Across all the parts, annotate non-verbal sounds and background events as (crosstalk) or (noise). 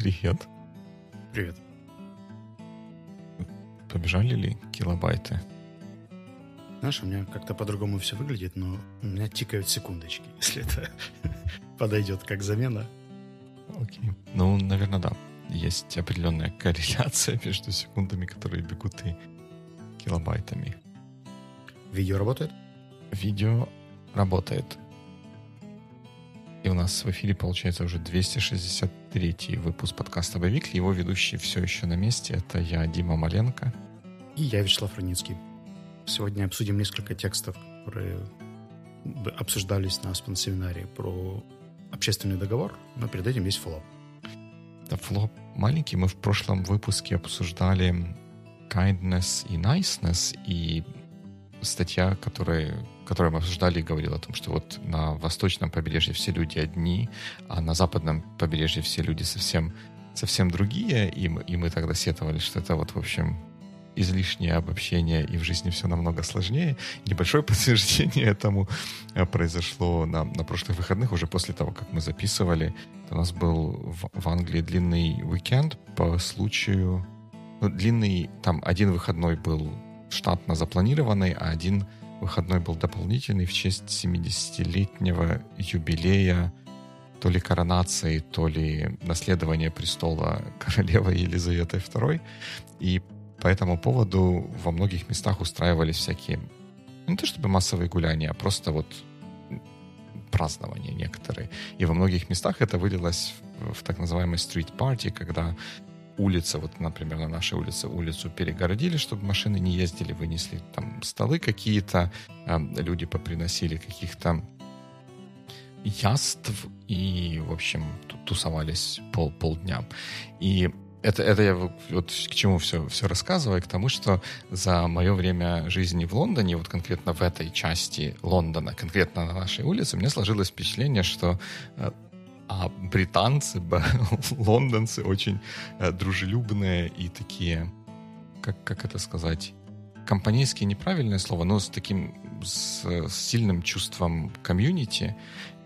Привет. Привет. Побежали ли килобайты? Знаешь, у меня как-то по-другому все выглядит, но у меня тикают секундочки, (laughs) если это подойдет как замена. Окей. Ну, наверное, да. Есть определенная корреляция (laughs) между секундами, которые бегут, и килобайтами. Видео работает? Видео работает. И у нас в эфире получается уже 263 выпуск подкаста «Боевик». Его ведущий все еще на месте. Это я, Дима Маленко. И я, Вячеслав Руницкий. Сегодня обсудим несколько текстов, которые обсуждались на семинаре про общественный договор, но перед этим есть флоп. Да, флоп маленький. Мы в прошлом выпуске обсуждали kindness и niceness, и статья, которая, которую мы обсуждали, говорила о том, что вот на восточном побережье все люди одни, а на западном побережье все люди совсем, совсем другие, и мы, и мы тогда сетовали, что это вот, в общем, излишнее обобщение, и в жизни все намного сложнее. Небольшое (laughs) подтверждение этому э, произошло на, на прошлых выходных, уже после того, как мы записывали. У нас был в, в Англии длинный уикенд по случаю... Ну, длинный, там один выходной был штатно запланированный, а один выходной был дополнительный в честь 70-летнего юбилея то ли коронации, то ли наследования престола (laughs) королевы Елизаветы II. И по этому поводу во многих местах устраивались всякие, не то чтобы массовые гуляния, а просто вот празднования некоторые. И во многих местах это вылилось в, в так называемый party, когда улица, вот, например, на нашей улице улицу перегородили, чтобы машины не ездили, вынесли там столы какие-то, э, люди поприносили каких-то яств и, в общем, тусовались пол, полдня. И это, это я вот к чему все, все рассказываю, к тому, что за мое время жизни в Лондоне, вот конкретно в этой части Лондона, конкретно на нашей улице, меня сложилось впечатление, что э, а британцы, (laughs) лондонцы очень э, дружелюбные и такие, как, как это сказать, компанейские неправильное слово, но с таким с, с сильным чувством комьюнити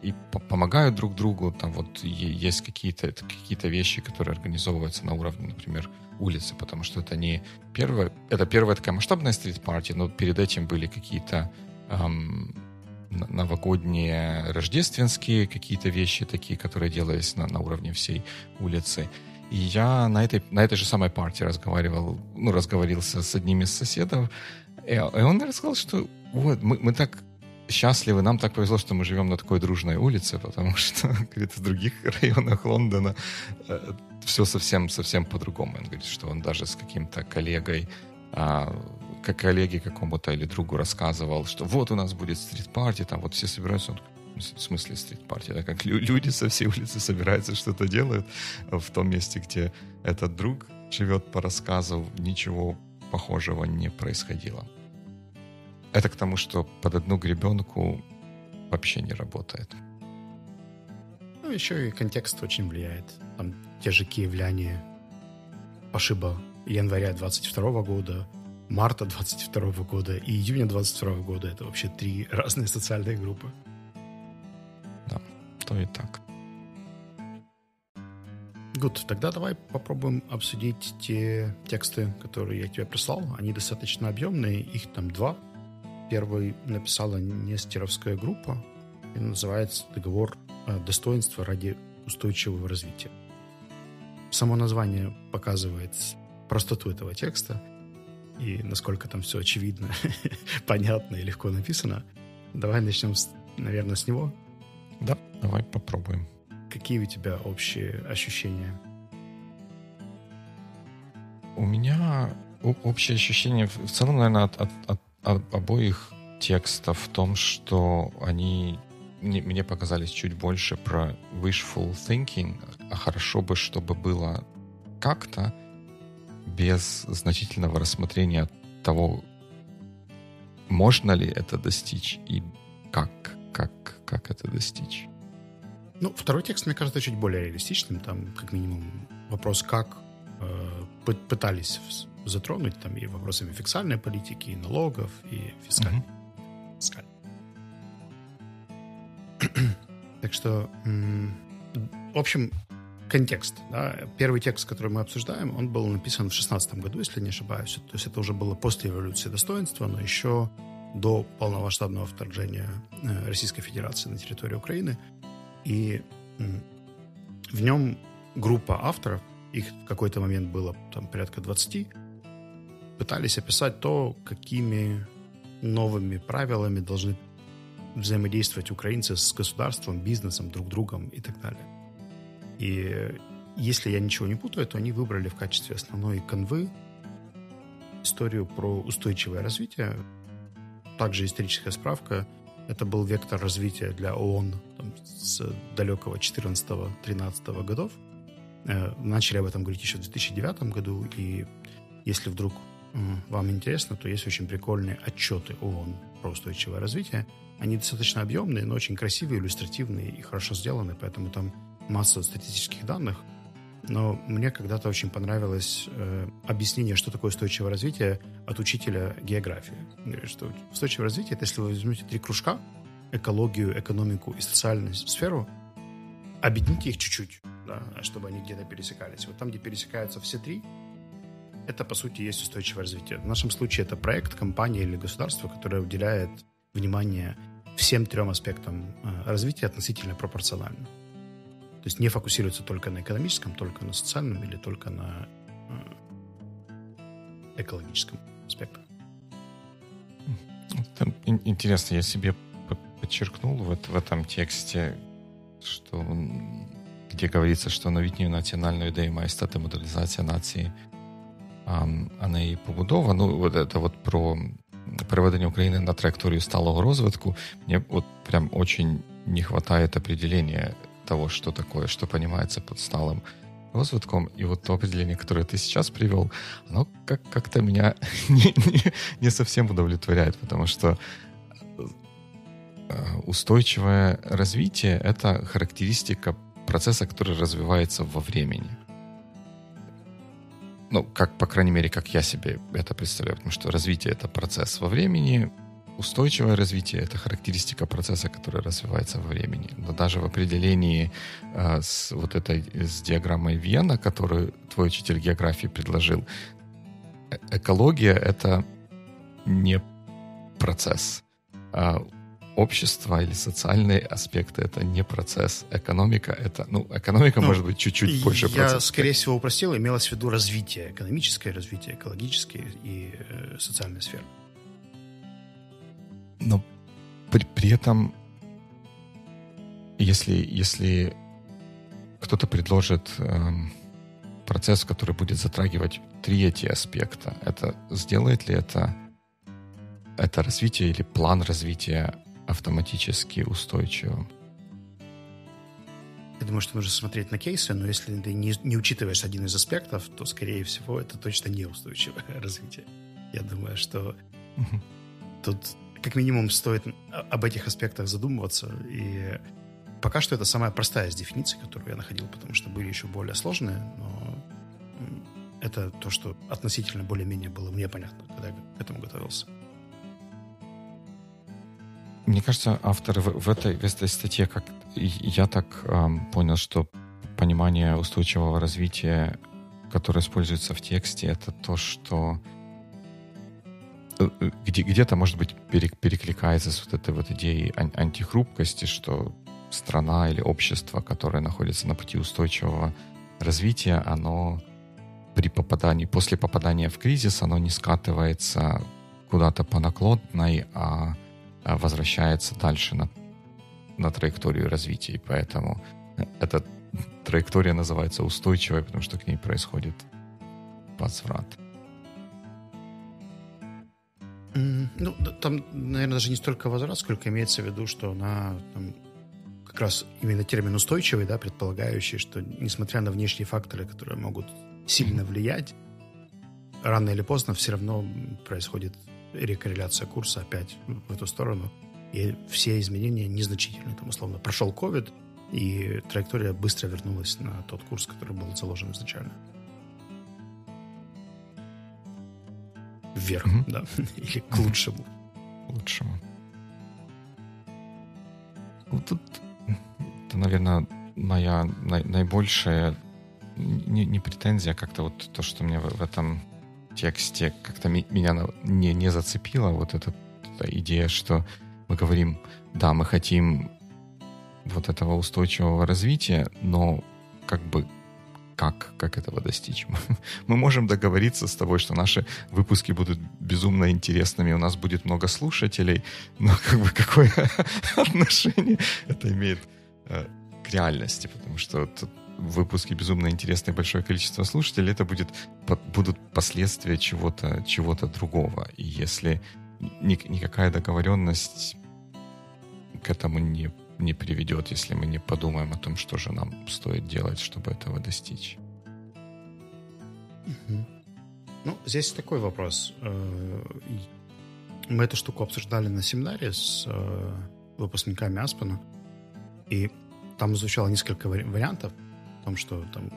и помогают друг другу. Там вот есть какие-то какие вещи, которые организовываются на уровне, например, улицы, потому что это не первое, это первая такая масштабная стрит-парти, но перед этим были какие-то эм, новогодние, рождественские какие-то вещи такие, которые делались на, на уровне всей улицы. И я на этой, на этой же самой партии разговаривал, ну, разговорился с одним из соседов, и, и он рассказал, что вот, мы, мы так счастливы, нам так повезло, что мы живем на такой дружной улице, потому что, (laughs) говорит, в других районах Лондона э, все совсем-совсем по-другому. Он говорит, что он даже с каким-то коллегой, а, как коллеге какому-то или другу рассказывал, что вот у нас будет стрит-парти, там вот все собираются, он в смысле стрит-парти, да, как люди со всей улицы собираются, что-то делают в том месте, где этот друг живет по рассказу, ничего похожего не происходило. Это к тому, что под одну гребенку вообще не работает. Ну, еще и контекст очень влияет. Там те же киевляне, пошиба января 22 года, марта 22 года и июня 22 года. Это вообще три разные социальные группы. Да, то и так. Гуд, тогда давай попробуем обсудить те тексты, которые я тебе прислал. Они достаточно объемные, их там два. Первый написала Нестеровская группа, и называется «Договор достоинства ради устойчивого развития». Само название показывает простоту этого текста и насколько там все очевидно, (laughs) понятно и легко написано. Давай начнем, с, наверное, с него. Да, давай попробуем. Какие у тебя общие ощущения? У меня общее ощущение в целом, наверное, от, от, от обоих текстов в том, что они мне показались чуть больше про wishful thinking, а хорошо бы, чтобы было как-то без значительного рассмотрения того, можно ли это достичь и как, как, как это достичь. Ну, второй текст, мне кажется, чуть более реалистичным. Там, как минимум, вопрос, как э, пытались затронуть там и вопросами фискальной политики, и налогов, и фискальной. Mm-hmm. Фискаль. так что, в общем, контекст. Да? Первый текст, который мы обсуждаем, он был написан в 16 году, если не ошибаюсь. То есть это уже было после революции достоинства, но еще до полномасштабного вторжения э, Российской Федерации на территорию Украины. И в нем группа авторов, их в какой-то момент было там порядка 20, пытались описать то, какими новыми правилами должны взаимодействовать украинцы с государством, бизнесом, друг другом и так далее. И если я ничего не путаю, то они выбрали в качестве основной конвы историю про устойчивое развитие. Также историческая справка. Это был вектор развития для ООН там, с далекого 14-13 годов. Э, начали об этом говорить еще в 2009 году, и если вдруг вам интересно, то есть очень прикольные отчеты ООН про устойчивое развитие. Они достаточно объемные, но очень красивые, иллюстративные и хорошо сделаны, поэтому там масса статистических данных. Но мне когда-то очень понравилось э, объяснение, что такое устойчивое развитие от учителя географии. Говорит, что устойчивое развитие — это если вы возьмете три кружка, экологию, экономику и социальную сферу, объедините их чуть-чуть, да, чтобы они где-то пересекались. Вот там, где пересекаются все три, это, по сути, есть устойчивое развитие. В нашем случае это проект, компания или государство, которое уделяет внимание всем трем аспектам э, развития относительно пропорционально. То есть не фокусируется только на экономическом, только на социальном или только на э, экологическом аспекте. Там интересно, я себе подчеркнул вот в этом тексте, что где говорится, що новітньою національною ідеєю має стати моделізація нації а не побудова. Ну, от это вот про переведення України на траєкторію сталого розвитку. Мне вот прям очень не хватает определения того, что такое, что понимается под сталым розвитком. И вот то определение, которое ты сейчас привел, оно как- как-то меня (laughs) не, не, не совсем удовлетворяет, потому что э, устойчивое развитие — это характеристика процесса, который развивается во времени ну, как, по крайней мере, как я себе это представляю, потому что развитие — это процесс во времени, устойчивое развитие — это характеристика процесса, который развивается во времени. Но даже в определении э, с вот этой с диаграммой Вена, которую твой учитель географии предложил, э, экология — это не процесс. А общество или социальные аспекты это не процесс. Экономика это, ну, экономика ну, может быть чуть-чуть больше я, процесс. Я, скорее всего, упростил, имелось в виду развитие, экономическое развитие, экологическое и э, социальная сфера. Но при, при этом, если, если кто-то предложит э, процесс, который будет затрагивать три эти аспекта, это сделает ли это это развитие или план развития автоматически устойчивым? Я думаю, что нужно смотреть на кейсы, но если ты не, не учитываешь один из аспектов, то, скорее всего, это точно неустойчивое (laughs) развитие. Я думаю, что угу. тут как минимум стоит об этих аспектах задумываться. И пока что это самая простая из дефиниций, которую я находил, потому что были еще более сложные, но это то, что относительно более-менее было мне понятно, когда я к этому готовился. Мне кажется, авторы в, в, этой, в этой статье, как я так эм, понял, что понимание устойчивого развития, которое используется в тексте, это то, что где, где-то, может быть, перекликается с вот этой вот идеей ан- антихрупкости, что страна или общество, которое находится на пути устойчивого развития, оно при попадании, после попадания в кризис, оно не скатывается куда-то по наклонной, а а, возвращается дальше на, на траекторию развития. Поэтому эта траектория называется устойчивой, потому что к ней происходит возврат. Ну, там, наверное, даже не столько возврат, сколько имеется в виду, что она там, как раз именно термин устойчивый, да, предполагающий, что несмотря на внешние факторы, которые могут сильно влиять, рано или поздно все равно происходит рекорреляция курса опять в эту сторону. И все изменения незначительные. Там, условно, прошел COVID, и траектория быстро вернулась на тот курс, который был заложен изначально. Вверх, mm-hmm. да. (laughs) Или к лучшему. Лучшему. Ну, тут, это, наверное, моя най- наибольшая не, не претензия, а как-то вот то, что мне в, в этом тексте как-то меня не, не зацепило, вот эта, эта идея, что мы говорим, да, мы хотим вот этого устойчивого развития, но как бы как, как этого достичь? (laughs) Мы можем договориться с тобой, что наши выпуски будут безумно интересными, у нас будет много слушателей, но (laughs) как бы какое (laughs) отношение это имеет э, к реальности? Потому что выпуски безумно интересные, большое количество слушателей, это будет, будут последствия чего-то чего другого. И если никакая договоренность к этому не не приведет, если мы не подумаем о том, что же нам стоит делать, чтобы этого достичь. Ну, здесь такой вопрос. Э, мы эту штуку обсуждали на семинаре с э, выпускниками Аспена, и там звучало несколько вариантов о том, что там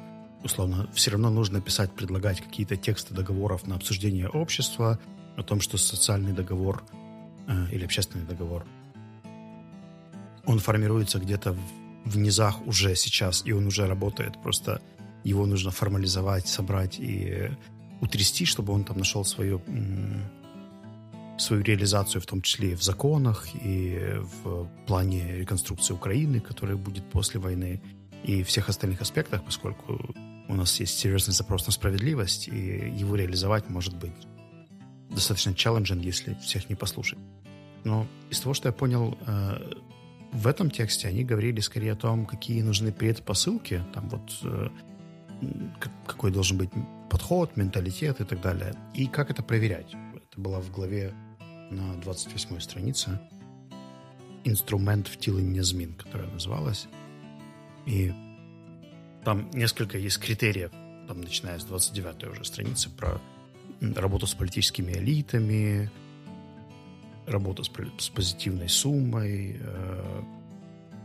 условно, все равно нужно писать, предлагать какие-то тексты договоров на обсуждение общества, о том, что социальный договор э, или общественный договор он формируется где-то в, в низах уже сейчас, и он уже работает. Просто его нужно формализовать, собрать и утрясти, чтобы он там нашел свою, свою реализацию, в том числе и в законах, и в плане реконструкции Украины, которая будет после войны, и всех остальных аспектах, поскольку у нас есть серьезный запрос на справедливость, и его реализовать может быть достаточно челленджен, если всех не послушать. Но из того, что я понял, э, в этом тексте они говорили скорее о том, какие нужны предпосылки, там вот э, какой должен быть подход, менталитет и так далее, и как это проверять. Это было в главе на 28 странице «Инструмент втілення змін», которая называлась. И там несколько есть критериев, там, начиная с 29 уже страницы, про работу с политическими элитами, работа с, с позитивной суммой, э,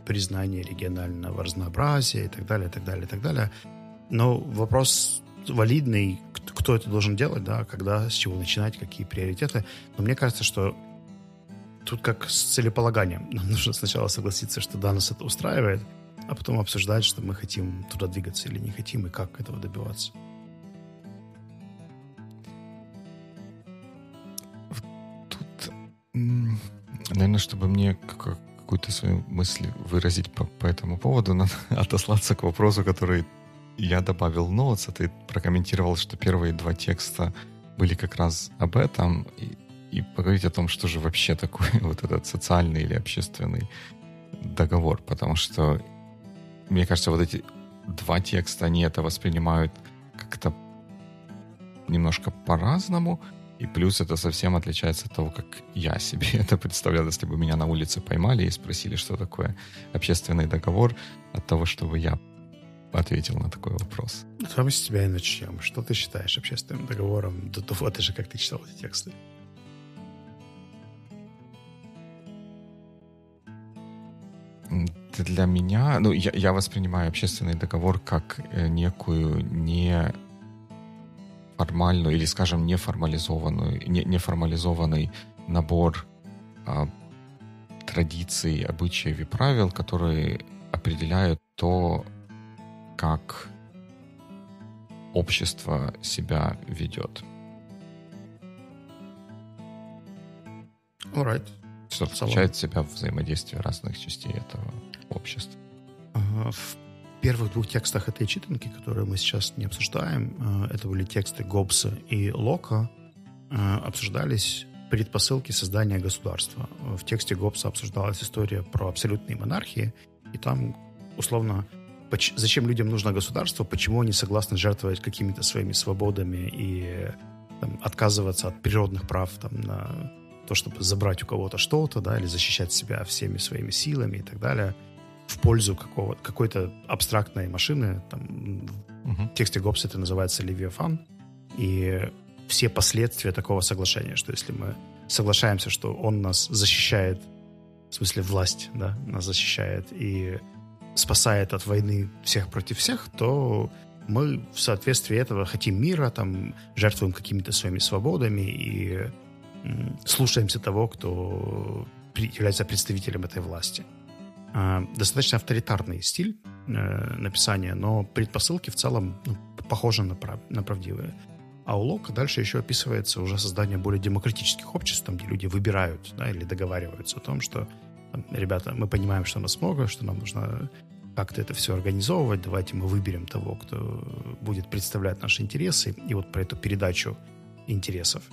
признание регионального разнообразия и так далее, и так далее, и так далее. Но вопрос валидный, кто это должен делать, да, когда, с чего начинать, какие приоритеты. Но мне кажется, что тут как с целеполаганием. Нам (laughs) нужно сначала согласиться, что да, нас это устраивает, а потом обсуждать, что мы хотим туда двигаться или не хотим, и как этого добиваться. Наверное, чтобы мне какую-то свою мысль выразить по, по этому поводу, (laughs) надо отослаться к вопросу, который я добавил в а ты прокомментировал, что первые два текста были как раз об этом, и, и поговорить о том, что же вообще такое (laughs) вот этот социальный или общественный договор, потому что, мне кажется, вот эти два текста, они это воспринимают как-то немножко по-разному, и плюс это совсем отличается от того, как я себе (laughs) это представлял, если бы меня на улице поймали и спросили, что такое общественный договор, от того, чтобы я ответил на такой вопрос. Давай с тебя и начнем. Что ты считаешь общественным договором до того, ты же как ты читал эти тексты? Для меня, ну, я, я воспринимаю общественный договор как э, некую не формальную или, скажем, неформализованную, не, неформализованный набор а, традиций, обычаев и правил, которые определяют то, как общество себя ведет. Alright. Что включает в себя взаимодействие разных частей этого общества. В первых двух текстах этой читанки, которые мы сейчас не обсуждаем, э, это были тексты Гоббса и Лока, э, обсуждались предпосылки создания государства. В тексте Гоббса обсуждалась история про абсолютные монархии, и там, условно, зачем людям нужно государство, почему они согласны жертвовать какими-то своими свободами и там, отказываться от природных прав там, на то, чтобы забрать у кого-то что-то, да, или защищать себя всеми своими силами и так далее – в пользу какого, какой-то абстрактной машины. Там, угу. В тексте Гоббса это называется Левиафан. И все последствия такого соглашения, что если мы соглашаемся, что он нас защищает, в смысле власть, да, нас защищает и спасает от войны всех против всех, то мы в соответствии этого хотим мира, там, жертвуем какими-то своими свободами и слушаемся того, кто является представителем этой власти. Э, достаточно авторитарный стиль э, написания, но предпосылки в целом ну, похожи на, прав, на правдивые. А у Лока дальше еще описывается уже создание более демократических обществ, там, где люди выбирают да, или договариваются о том, что ребята, мы понимаем, что нас много, что нам нужно как-то это все организовывать, давайте мы выберем того, кто будет представлять наши интересы, и вот про эту передачу интересов.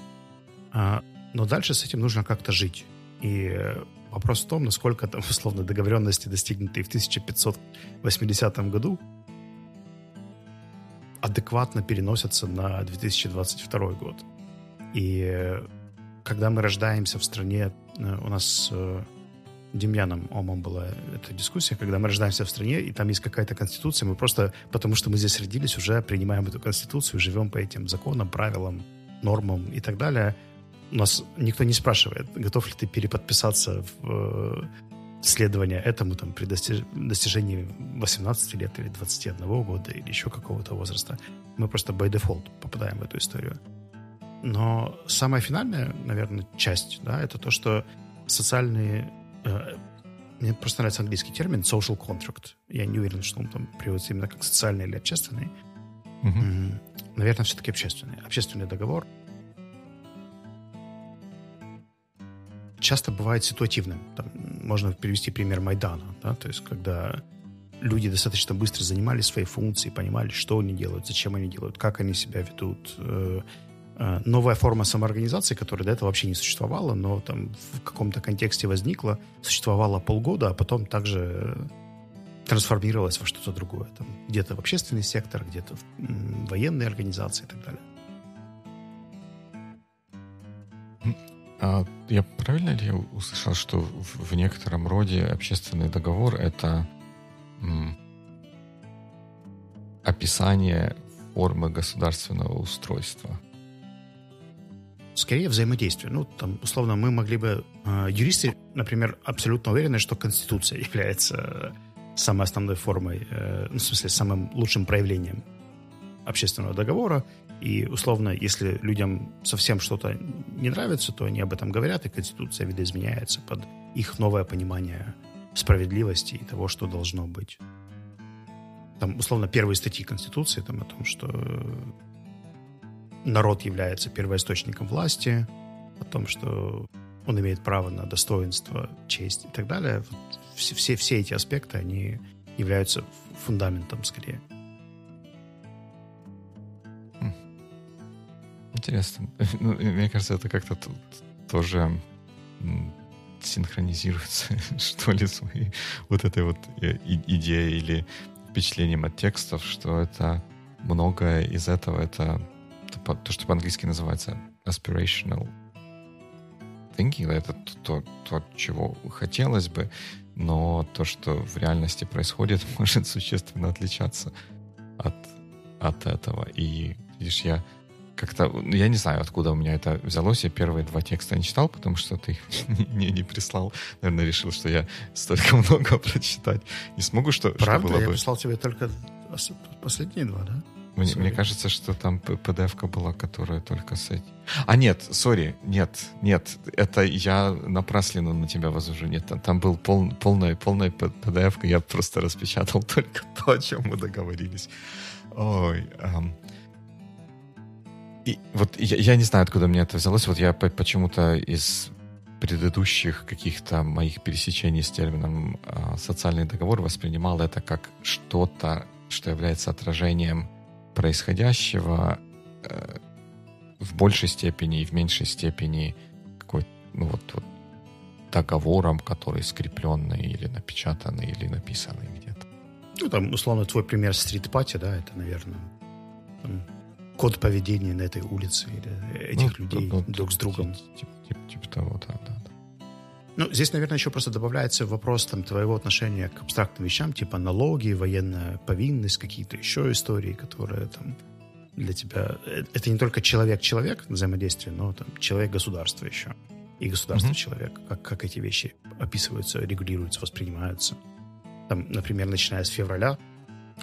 А, но дальше с этим нужно как-то жить. И вопрос в том, насколько там, (laughs) условно, договоренности, достигнутые в 1580 году, адекватно переносятся на 2022 год. И когда мы рождаемся в стране, э, у нас э, Демьяном Омом была эта дискуссия, когда мы рождаемся в стране, и там есть какая-то конституция, мы просто, потому что мы здесь родились, уже принимаем эту конституцию, живем по этим законам, правилам, нормам и так далее. У нас никто не спрашивает, готов ли ты переподписаться в следование этому там, при достиж... достижении 18 лет или 21 года или еще какого-то возраста. Мы просто by default попадаем в эту историю. Но самая финальная, наверное, часть, да, это то, что социальные... Э, мне просто нравится английский термин social contract. Я не уверен, что он там переводится именно как социальный или общественный. Mm-hmm. Наверное, все-таки общественный. Общественный договор — часто бывает ситуативным. Там, можно привести пример Майдана, да, то есть когда люди достаточно быстро занимали свои функции, понимали, что они делают, зачем они делают, как они себя ведут. Э, э, новая форма самоорганизации, которая до этого вообще не существовала, но там в каком-то контексте возникла, существовала полгода, а потом также трансформировалась во что-то другое. Там, где-то в общественный сектор, где-то в военные организации и так далее. А я правильно ли услышал, что в, некотором роде общественный договор это описание формы государственного устройства? Скорее взаимодействие. Ну, там, условно, мы могли бы... Э, юристы, например, абсолютно уверены, что Конституция (laughs) является самой основной формой, э, ну, в смысле, самым лучшим проявлением общественного договора, и, условно, если людям совсем что-то не нравится, то они об этом говорят, и Конституция видоизменяется под их новое понимание справедливости и того, что должно быть. Там, условно, первые статьи Конституции там, о том, что народ является первоисточником власти, о том, что он имеет право на достоинство, честь и так далее. Вот все, все, все эти аспекты, они являются фундаментом скорее. Интересно. (laughs) Ну, мне кажется, это как-то тут тоже синхронизируется, (laughs) что ли, своей вот этой вот э, идеей или впечатлением от текстов, что это многое из этого это то, что по-английски называется aspirational thinking, это то, то, чего хотелось бы, но то, что в реальности происходит, (laughs) может существенно отличаться от, от этого. И, видишь, я как-то, ну, я не знаю, откуда у меня это взялось. Я первые два текста не читал, потому что ты их (laughs) мне не прислал. Наверное, решил, что я столько (laughs) много прочитать не смогу, что, Правда? что было я бы... прислал тебе только последние два, да? Мне, мне кажется, что там PDF-ка была, которая только с этим. А нет, сори, нет, нет, это я напраслину на тебя возвожу. Нет, там, там был пол, полная, полная PDF-ка, я просто распечатал (laughs) только то, о чем мы договорились. Ой, эм, и вот я, я не знаю, откуда мне это взялось. Вот я почему-то из предыдущих каких-то моих пересечений с термином э, социальный договор воспринимал это как что-то, что является отражением происходящего э, в большей степени и в меньшей степени какой ну вот, вот договором, который скрепленный или напечатанный или написанный где-то. Ну, там, условно, твой пример стрит-пати, да, это, наверное, код поведения на этой улице или этих ну, людей ну, друг с другом. Типа, типа, типа того, да, да. Ну, здесь, наверное, еще просто добавляется вопрос там, твоего отношения к абстрактным вещам, типа налоги, военная повинность, какие-то еще истории, которые там для тебя... Э, это не только человек-человек взаимодействие, но там человек-государство еще. И государство-человек. Mm-hmm. Как, как эти вещи описываются, регулируются, воспринимаются. Там, например, начиная с февраля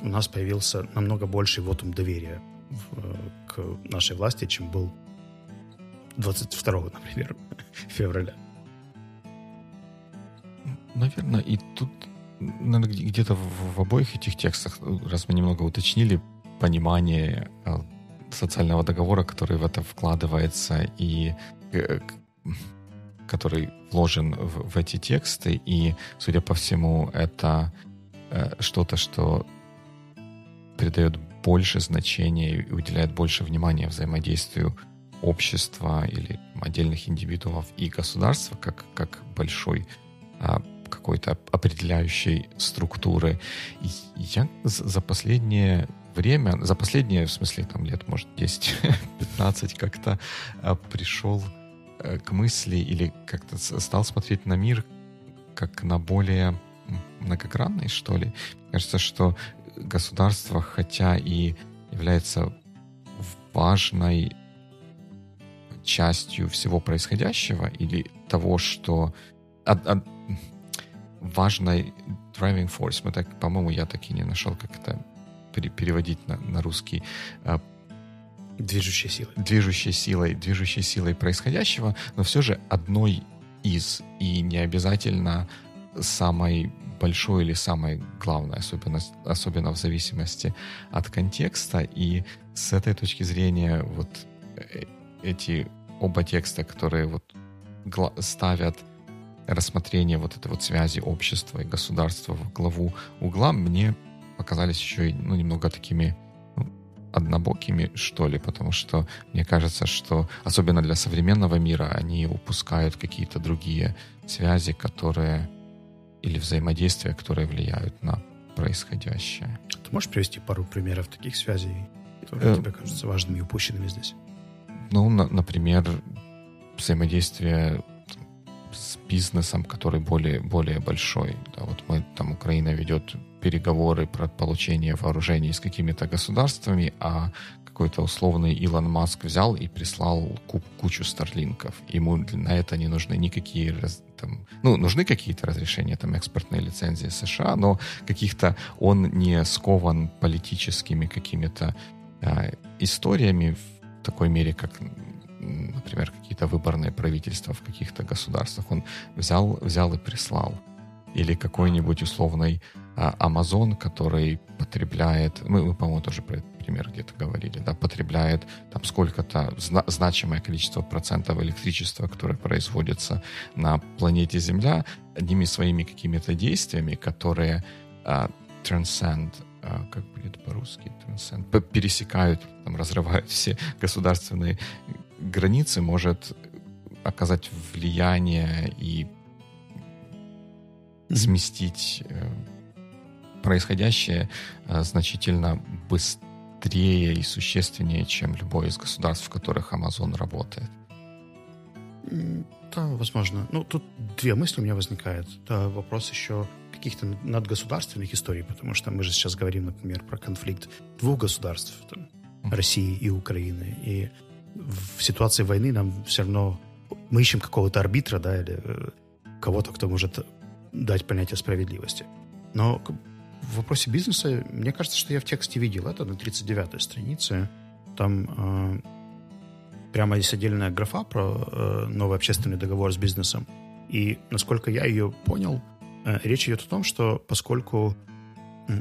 у нас появился намного больший вотум доверия к нашей власти, чем был 22, например, (laughs) февраля. Наверное, и тут где-то в, в обоих этих текстах, раз мы немного уточнили понимание э, социального договора, который в это вкладывается и э, который вложен в, в эти тексты, и, судя по всему, это э, что-то, что придает больше значения и уделяет больше внимания взаимодействию общества или отдельных индивидуумов и государства как, как большой а, какой-то определяющей структуры. И я за последнее время, за последние, в смысле, там лет, может, 10-15, (laughs) как-то а, пришел а, к мысли или как-то стал смотреть на мир как на более многогранный, что ли. Кажется, что государство, хотя и является важной частью всего происходящего или того, что от, от, важной driving force. Мы так, по-моему, я так и не нашел, как это переводить на, на русский. А, движущей силой. Движущей силой, движущей силой происходящего, но все же одной из, и не обязательно самой большой или самой главной, особенно, особенно в зависимости от контекста. И с этой точки зрения вот э, эти оба текста, которые вот ставят рассмотрение вот этой вот связи общества и государства в главу угла, мне показались еще ну, немного такими ну, однобокими, что ли, потому что мне кажется, что особенно для современного мира они упускают какие-то другие связи, которые или взаимодействия, которые влияют на происходящее. Ты можешь привести пару примеров таких связей, которые э, тебе кажутся важными и упущенными здесь? Ну, на, например, взаимодействие с бизнесом, который более, более большой. Да, вот мы, там Украина ведет переговоры про получение вооружений с какими-то государствами, а какой-то условный Илон Маск взял и прислал кучу старлинков. Ему на это не нужны никакие там, ну, нужны какие-то разрешения, там, экспортные лицензии США, но каких-то он не скован политическими какими-то э, историями в такой мере, как например, какие-то выборные правительства в каких-то государствах. Он взял, взял и прислал. Или какой-нибудь условный а, Amazon, который потребляет, мы, мы по-моему, тоже про этот пример где-то говорили, да, потребляет там сколько-то зна- значимое количество процентов электричества, которое производится на планете Земля, одними своими какими-то действиями, которые а, transcend а, как будет по-русски, transcend, пересекают, там, разрывают все государственные границы может оказать влияние и сместить э, происходящее э, значительно быстрее и существеннее, чем любое из государств, в которых Amazon работает. Да, возможно. Ну, тут две мысли у меня возникают. Да, вопрос еще каких-то надгосударственных историй, потому что мы же сейчас говорим, например, про конфликт двух государств, там, России и Украины. И в ситуации войны нам все равно мы ищем какого-то арбитра, да, или э, кого-то, кто может дать понятие справедливости. Но в вопросе бизнеса, мне кажется, что я в тексте видел это на 39-й странице. Там э, прямо есть отдельная графа про э, новый общественный договор с бизнесом. И, насколько я ее понял, э, речь идет о том, что поскольку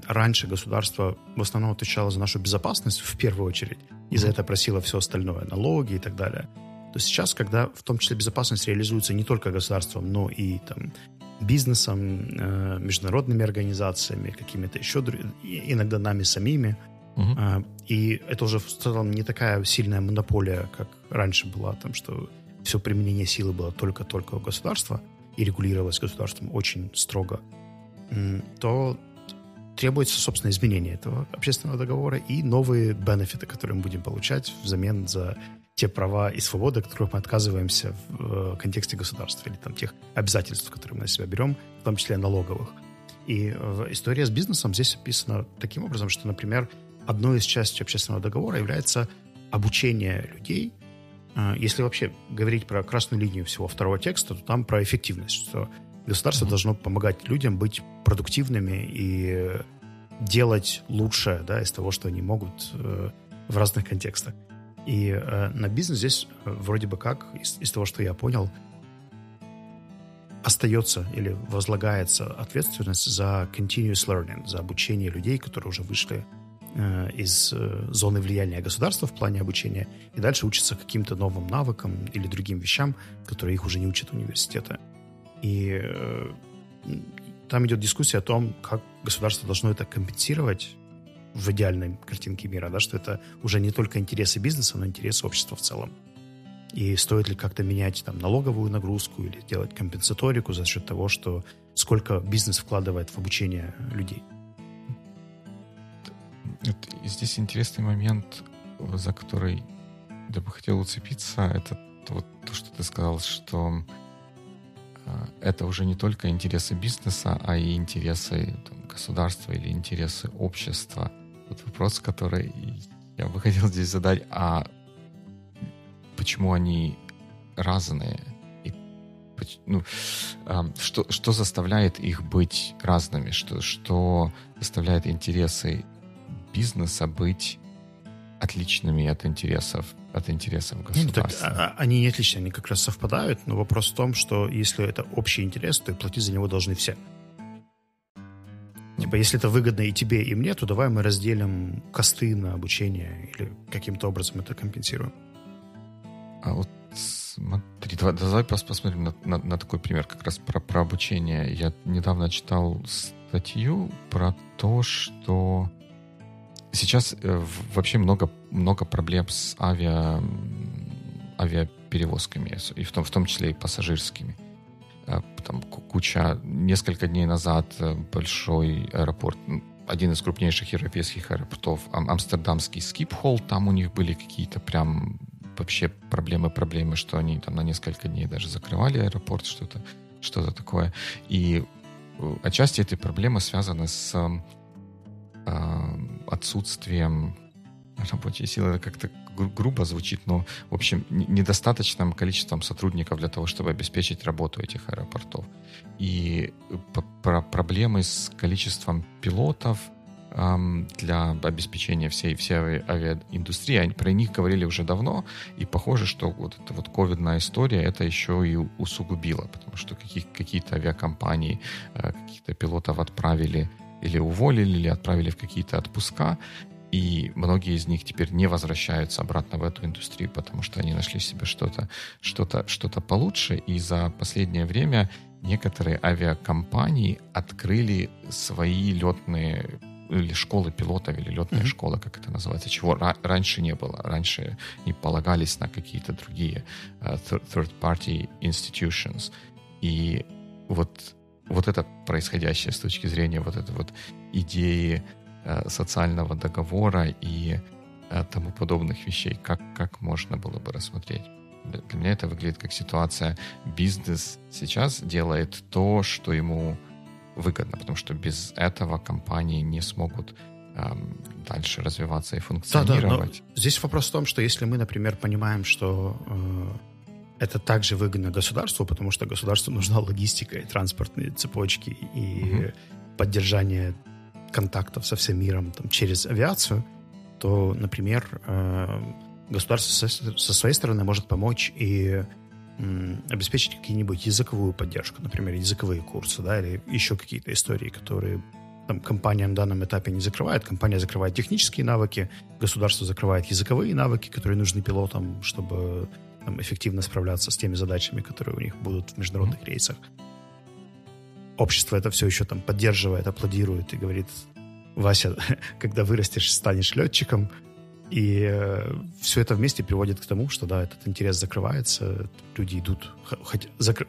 раньше государство в основном отвечало за нашу безопасность в первую очередь, и за это просило все остальное, налоги и так далее, то сейчас, когда в том числе безопасность реализуется не только государством, но и там, бизнесом, э, международными организациями, какими-то еще, иногда нами самими, угу. и это уже в целом не такая сильная монополия, как раньше была, там, что все применение силы было только-только у государства и регулировалось государством очень строго, то требуется, собственно, изменение этого общественного договора и новые бенефиты, которые мы будем получать взамен за те права и свободы, которых мы отказываемся в э, контексте государства или там тех обязательств, которые мы на себя берем, в том числе налоговых. И э, история с бизнесом здесь описана таким образом, что, например, одной из частей общественного договора является обучение людей. Э, если вообще говорить про красную линию всего второго текста, то там про эффективность, что Государство mm-hmm. должно помогать людям быть продуктивными и делать лучшее да, из того, что они могут в разных контекстах. И э, на бизнес здесь э, вроде бы как, из, из того, что я понял, остается или возлагается ответственность за continuous learning, за обучение людей, которые уже вышли э, из э, зоны влияния государства в плане обучения и дальше учатся каким-то новым навыкам или другим вещам, которые их уже не учат университеты. И э, там идет дискуссия о том, как государство должно это компенсировать в идеальной картинке мира, да, что это уже не только интересы бизнеса, но интересы общества в целом. И стоит ли как-то менять там налоговую нагрузку или делать компенсаторику за счет того, что сколько бизнес вкладывает в обучение людей. Здесь интересный момент, за который я бы хотел уцепиться, это вот то, что ты сказал, что а, это уже не только интересы бизнеса, а и интересы там, государства или интересы общества. Вот вопрос, который я бы хотел здесь задать, а почему они разные? И, ну, что, что заставляет их быть разными? Что, что заставляет интересы бизнеса быть отличными от интересов от интересов государства. Нет, так, а, они не отличны, они как раз совпадают, но вопрос в том, что если это общий интерес, то и платить за него должны все. Типа, если это выгодно и тебе, и мне, то давай мы разделим косты на обучение или каким-то образом это компенсируем. А вот смотри, давай, давай посмотрим на, на, на такой пример как раз про, про обучение. Я недавно читал статью про то, что сейчас э, вообще много, много проблем с авиа, авиаперевозками, и в том, в том числе и пассажирскими. А, там куча, несколько дней назад э, большой аэропорт, один из крупнейших европейских аэропортов, амстердамский Скипхолл, там у них были какие-то прям вообще проблемы-проблемы, что они там на несколько дней даже закрывали аэропорт, что-то что такое. И э, отчасти этой проблемы связаны с э, отсутствием рабочей силы. Как-то гру- грубо звучит, но, в общем, недостаточным количеством сотрудников для того, чтобы обеспечить работу этих аэропортов. И про проблемы с количеством пилотов эм, для обеспечения всей, всей авиаиндустрии, про них говорили уже давно, и похоже, что вот эта вот ковидная история это еще и усугубила, потому что каких, какие-то авиакомпании, э, каких-то пилотов отправили или уволили, или отправили в какие-то отпуска, и многие из них теперь не возвращаются обратно в эту индустрию, потому что они нашли себе что-то что-то что-то получше. И за последнее время некоторые авиакомпании открыли свои летные или школы пилотов, или летная mm-hmm. школа, как это называется, чего ра- раньше не было. Раньше не полагались на какие-то другие uh, third-party institutions. И вот вот это происходящее с точки зрения вот этой вот идеи социального договора и э, тому подобных вещей, как, как можно было бы рассмотреть? Для, меня это выглядит как ситуация. Бизнес сейчас делает то, что ему выгодно, потому что без этого компании не смогут эм, дальше развиваться и функционировать. Да, да, здесь вопрос в том, что если мы, например, понимаем, что э, это также выгодно государству, потому что государству нужна логистика и транспортные цепочки и угу. поддержание контактов со всем миром там, через авиацию, то, например, э, государство со своей стороны может помочь и обеспечить какие-нибудь языковую поддержку, например, языковые курсы, да, или еще какие-то истории, которые там, компания на данном этапе не закрывает. Компания закрывает технические навыки, государство закрывает языковые навыки, которые нужны пилотам, чтобы там, эффективно справляться с теми задачами, которые у них будут в международных mm-hmm. рейсах. Общество это все еще там поддерживает, аплодирует и говорит, Вася, (laughs) когда вырастешь, станешь летчиком. И э, все это вместе приводит к тому, что да, этот интерес закрывается, люди идут, хоть, закр...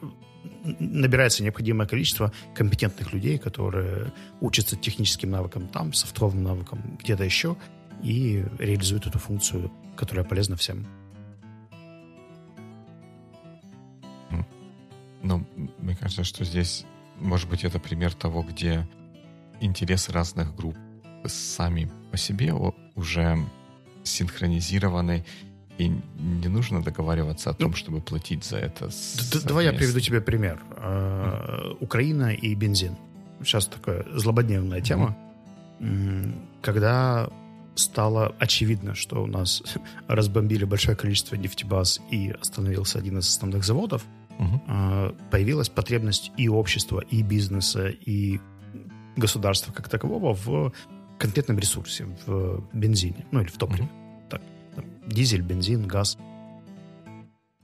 набирается необходимое количество компетентных людей, которые учатся техническим навыкам там, софтовым навыкам где-то еще, и реализуют эту функцию, которая полезна всем. Но мне кажется, что здесь, может быть, это пример того, где интересы разных групп сами по себе уже синхронизированы, и не нужно договариваться о том, ну, чтобы платить за это. Давай я приведу тебе пример. Mm. Украина и бензин. Сейчас такая злободневная тема. Mm. Когда стало очевидно, что у нас (laughs) разбомбили большое количество нефтебаз и остановился один из основных заводов, угу. появилась потребность и общества, и бизнеса, и государства как такового в конкретном ресурсе, в бензине, ну или в топливе. Угу. Так, там, дизель, бензин, газ.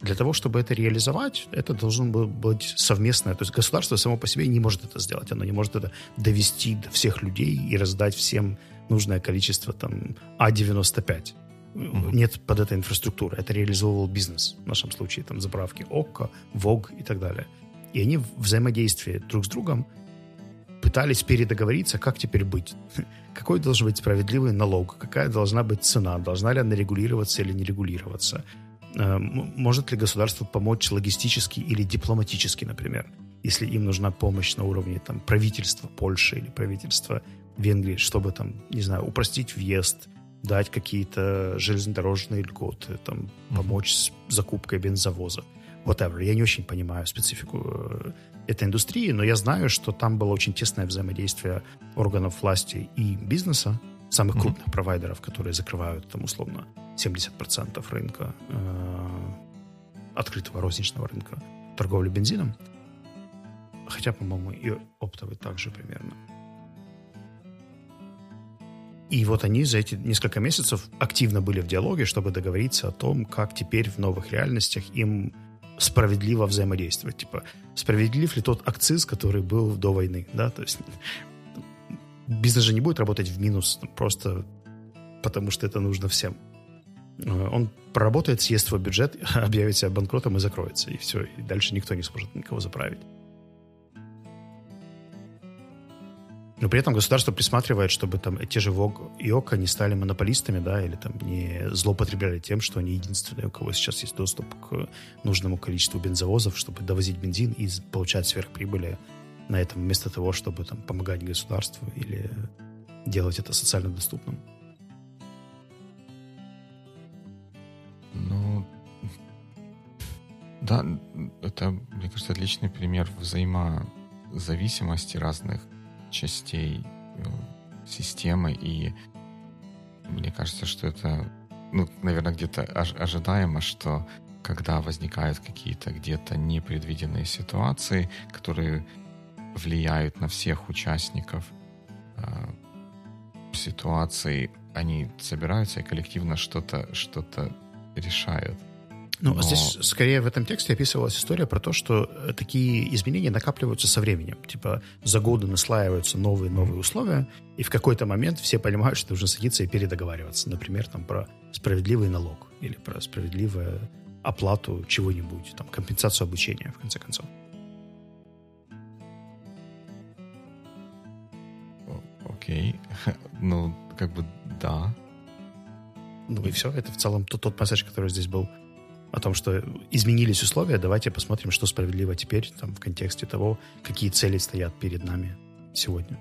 Для того, чтобы это реализовать, это должно быть совместное. То есть государство само по себе не может это сделать. Оно не может это довести до всех людей и раздать всем нужное количество там А95. Mm-hmm. Нет под этой инфраструктуры. Это реализовывал бизнес. В нашем случае там заправки ОККО, ВОГ и так далее. И они в взаимодействии друг с другом пытались передоговориться, как теперь быть. (laughs) Какой должен быть справедливый налог? Какая должна быть цена? Должна ли она регулироваться или не регулироваться? Э, может ли государство помочь логистически или дипломатически, например, если им нужна помощь на уровне там, правительства Польши или правительства Венгрии, чтобы там, не знаю, упростить въезд, дать какие-то железнодорожные льготы, там, mm-hmm. помочь с закупкой бензовоза. Whatever. Я не очень понимаю специфику э, этой индустрии, но я знаю, что там было очень тесное взаимодействие органов власти и бизнеса, самых mm-hmm. крупных провайдеров, которые закрывают там условно 70% рынка, э, открытого розничного рынка торговли бензином. Хотя, по-моему, и оптовый также примерно. И вот они за эти несколько месяцев активно были в диалоге, чтобы договориться о том, как теперь в новых реальностях им справедливо взаимодействовать. Типа, справедлив ли тот акциз, который был до войны, да, то есть бизнес же не будет работать в минус просто потому, что это нужно всем. Э, он проработает, съест свой бюджет, (laughs) объявит себя банкротом и закроется, и все, и дальше никто не сможет никого заправить. Но при этом государство присматривает, чтобы там те же ВОГ и ОКО не стали монополистами, да, или там не злоупотребляли тем, что они единственные, у кого сейчас есть доступ к нужному количеству бензовозов, чтобы довозить бензин и получать сверхприбыли на этом, вместо того, чтобы там помогать государству или делать это социально доступным. Ну, да, это, мне кажется, отличный пример взаимозависимости разных частей э, системы, и мне кажется, что это, ну, наверное, где-то ожидаемо, что когда возникают какие-то где-то непредвиденные ситуации, которые влияют на всех участников э, ситуации, они собираются и коллективно что-то что-то решают. Ну, Но... здесь скорее в этом тексте описывалась история про то, что э, такие изменения накапливаются со временем. Типа за годы наслаиваются новые новые условия, и в какой-то момент все понимают, что нужно садиться и передоговариваться. Например, там про справедливый налог или про справедливую оплату чего-нибудь, там компенсацию обучения, в конце концов. Окей. (laughs) Ну, как бы да. Ну и все. Это в целом тот, тот пассаж, который здесь был о том, что изменились условия, давайте посмотрим, что справедливо теперь там, в контексте того, какие цели стоят перед нами сегодня.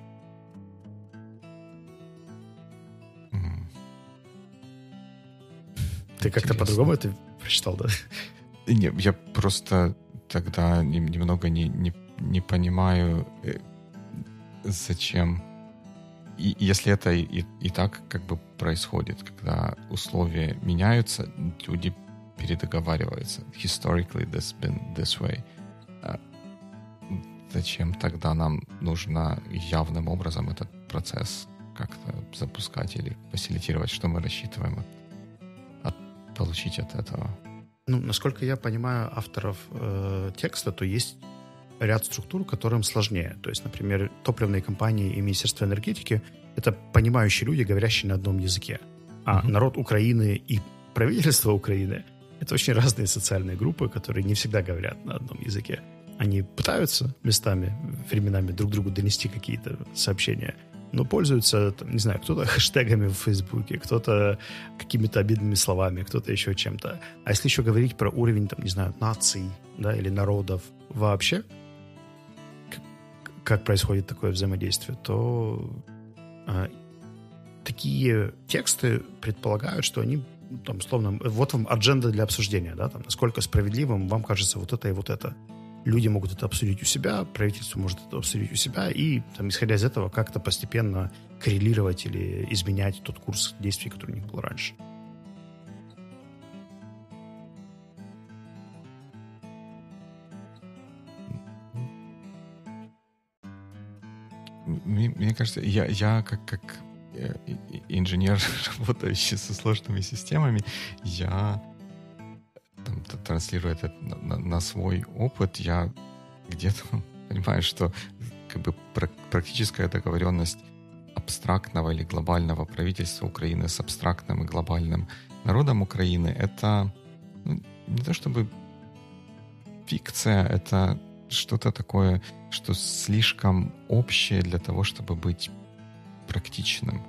Ты как-то по-другому это прочитал, да? Не, я просто тогда немного не, не, не понимаю, э, зачем... И если это и, и так как бы происходит, когда условия меняются, люди передоговариваются. Historically this been this way. А зачем тогда нам нужно явным образом этот процесс как-то запускать или фасилитировать, что мы рассчитываем от, от, получить от этого? Ну, насколько я понимаю авторов э, текста, то есть ряд структур, которым сложнее. То есть, например, топливные компании и Министерство энергетики — это понимающие люди, говорящие на одном языке. А mm-hmm. народ Украины и правительство Украины это очень разные социальные группы, которые не всегда говорят на одном языке. Они пытаются местами, временами друг другу донести какие-то сообщения, но пользуются, там, не знаю, кто-то (laughs) хэштегами в Фейсбуке, кто-то какими-то обидными словами, кто-то еще чем-то. А если еще говорить про уровень, там, не знаю, наций, да, или народов вообще, как происходит такое взаимодействие, то а, такие тексты предполагают, что они там, словно, вот вам адженда для обсуждения, да, там, насколько справедливым вам кажется вот это и вот это. Люди могут это обсудить у себя, правительство может это обсудить у себя, и, там, исходя из этого, как-то постепенно коррелировать или изменять тот курс действий, который у них был раньше. Мне, мне кажется, я, я как, как инженер, (laughs) работающий со сложными системами, я там, транслирую это на, на, на свой опыт, я где-то (laughs) понимаю, что как бы практическая договоренность абстрактного или глобального правительства Украины с абстрактным и глобальным народом Украины, это ну, не то чтобы фикция, это что-то такое, что слишком общее для того, чтобы быть практичным.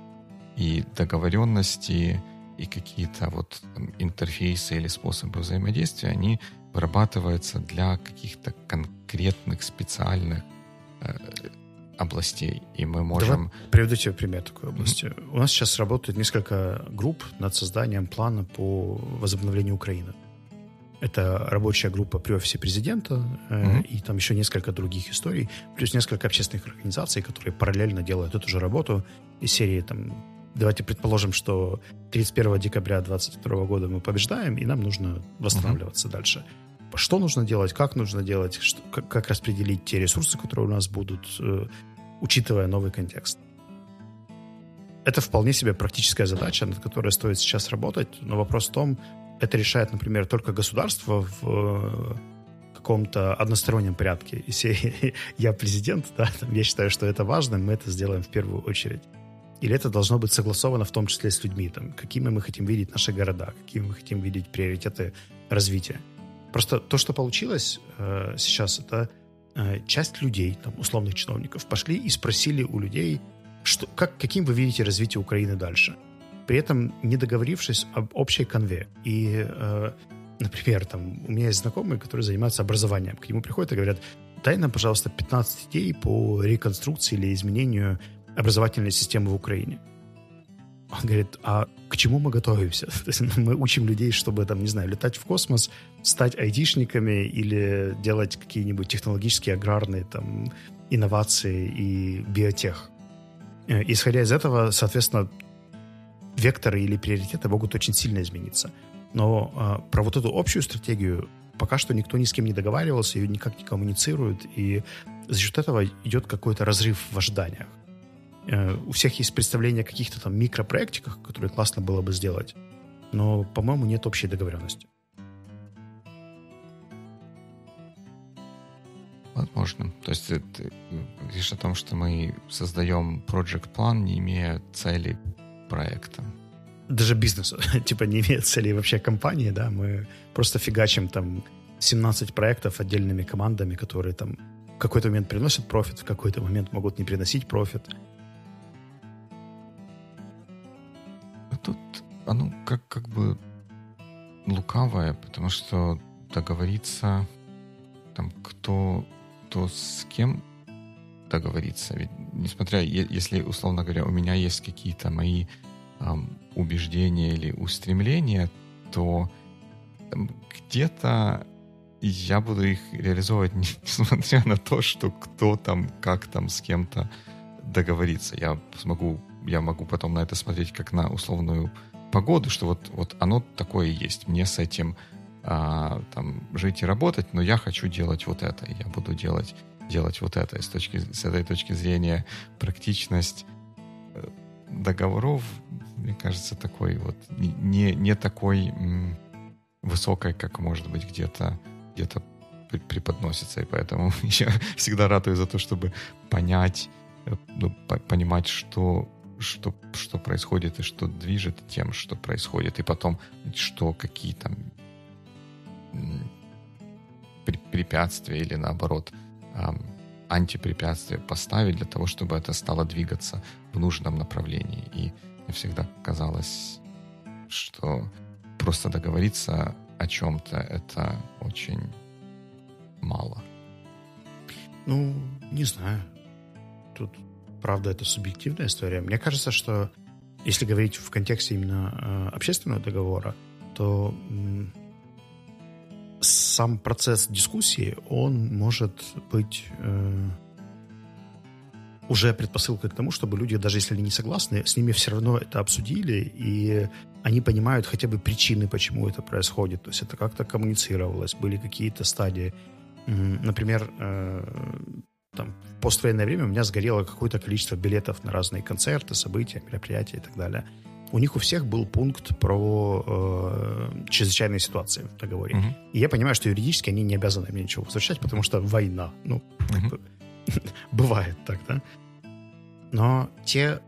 И договоренности, и какие-то вот интерфейсы или способы взаимодействия, они вырабатываются для каких-то конкретных, специальных э, областей, и мы можем... Давай приведу тебе пример такой области. Mm-hmm. У нас сейчас работает несколько групп над созданием плана по возобновлению Украины. Это рабочая группа при офисе президента mm-hmm. и там еще несколько других историй, плюс несколько общественных организаций, которые параллельно делают эту же работу из серии там давайте предположим, что 31 декабря 2022 года мы побеждаем, и нам нужно восстанавливаться mm-hmm. дальше. Что нужно делать, как нужно делать, что, как, как распределить те ресурсы, которые у нас будут, э, учитывая новый контекст. Это вполне себе практическая задача, над которой стоит сейчас работать, но вопрос в том, это решает, например, только государство в э, каком-то одностороннем порядке. Если (laughs) я президент, да, я считаю, что это важно, мы это сделаем в первую очередь. Или это должно быть согласовано в том числе с людьми, там, какими мы хотим видеть наши города, какими мы хотим видеть приоритеты развития. Просто то, что получилось э, сейчас, это э, часть людей, там, условных чиновников, пошли и спросили у людей, что, как, каким вы видите развитие Украины дальше при этом не договорившись об общей конве. И, э, например, там, у меня есть знакомые, которые занимаются образованием. К нему приходят и говорят, дай нам, пожалуйста, 15 идей по реконструкции или изменению образовательной системы в Украине. Он говорит, а к чему мы готовимся? (laughs) То есть мы учим людей, чтобы, там, не знаю, летать в космос, стать айтишниками или делать какие-нибудь технологические, аграрные там, инновации и биотех. Э, исходя из этого, соответственно, векторы или приоритеты могут очень сильно измениться. Но э, про вот эту общую стратегию пока что никто ни с кем не договаривался, ее никак не коммуницирует, и за счет этого идет какой-то разрыв в ожиданиях. Э, у всех есть представление о каких-то там микропроектиках, которые классно было бы сделать, но, по-моему, нет общей договоренности. Возможно. То есть ты говоришь о том, что мы создаем project план, не имея цели проекта. Даже бизнеса, (laughs) типа не имеет цели вообще компании, да, мы просто фигачим там 17 проектов отдельными командами, которые там в какой-то момент приносят профит, в какой-то момент могут не приносить профит. Оно как, как бы лукавое, потому что договориться там кто, кто с кем договориться. Ведь несмотря, если, условно говоря, у меня есть какие-то мои эм, убеждения или устремления, то где-то я буду их реализовывать, (laughs) несмотря на то, что кто там, как там с кем-то договориться. Я смогу, я могу потом на это смотреть как на условную погоду, что вот, вот оно такое есть. Мне с этим а, там жить и работать, но я хочу делать вот это. Я буду делать делать вот это. И с, точки, с этой точки зрения практичность э, договоров, мне кажется, такой вот не, не такой высокой, как может быть где-то где-то преподносится. И поэтому (laughs) я всегда ратую за то, чтобы понять, э, ну, по понимать, что что, что происходит и что движет тем, что происходит, и потом, что какие там препятствия или наоборот антипрепятствия поставить для того, чтобы это стало двигаться в нужном направлении. И мне всегда казалось, что просто договориться о чем-то это очень мало. Ну, не знаю. Тут, правда, это субъективная история. Мне кажется, что если говорить в контексте именно э, общественного договора, то сам процесс дискуссии, он может быть э, уже предпосылкой к тому, чтобы люди, даже если они не согласны, с ними все равно это обсудили, и они понимают хотя бы причины, почему это происходит. То есть это как-то коммуницировалось, были какие-то стадии. Например, э, там, в поствоенное время у меня сгорело какое-то количество билетов на разные концерты, события, мероприятия и так далее. У них у всех был пункт про э, чрезвычайные ситуации в договоре. Угу. И я понимаю, что юридически они не обязаны мне ничего возвращать, потому что война. Ну, угу. (laughs) бывает так, да? Но те